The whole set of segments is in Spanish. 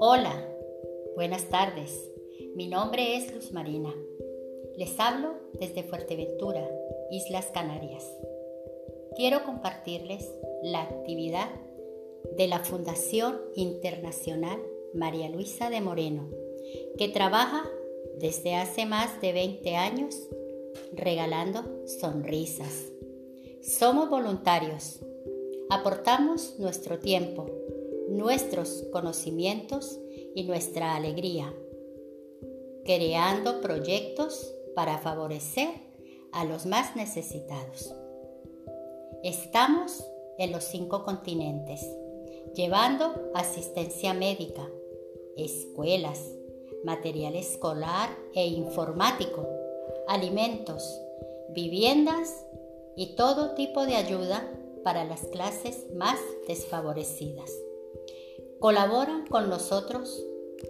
Hola, buenas tardes. Mi nombre es Luz Marina. Les hablo desde Fuerteventura, Islas Canarias. Quiero compartirles la actividad de la Fundación Internacional María Luisa de Moreno, que trabaja desde hace más de 20 años regalando sonrisas. Somos voluntarios, aportamos nuestro tiempo, nuestros conocimientos y nuestra alegría, creando proyectos para favorecer a los más necesitados. Estamos en los cinco continentes, llevando asistencia médica, escuelas, material escolar e informático, alimentos, viviendas y todo tipo de ayuda para las clases más desfavorecidas. Colaboran con nosotros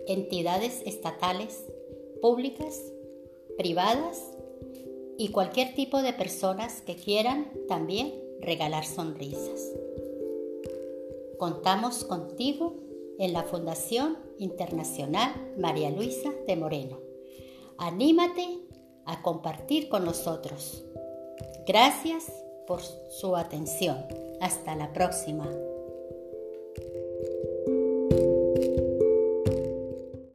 entidades estatales, públicas, privadas y cualquier tipo de personas que quieran también regalar sonrisas. Contamos contigo en la Fundación Internacional María Luisa de Moreno. Anímate a compartir con nosotros. Gracias por su atención. Hasta la próxima.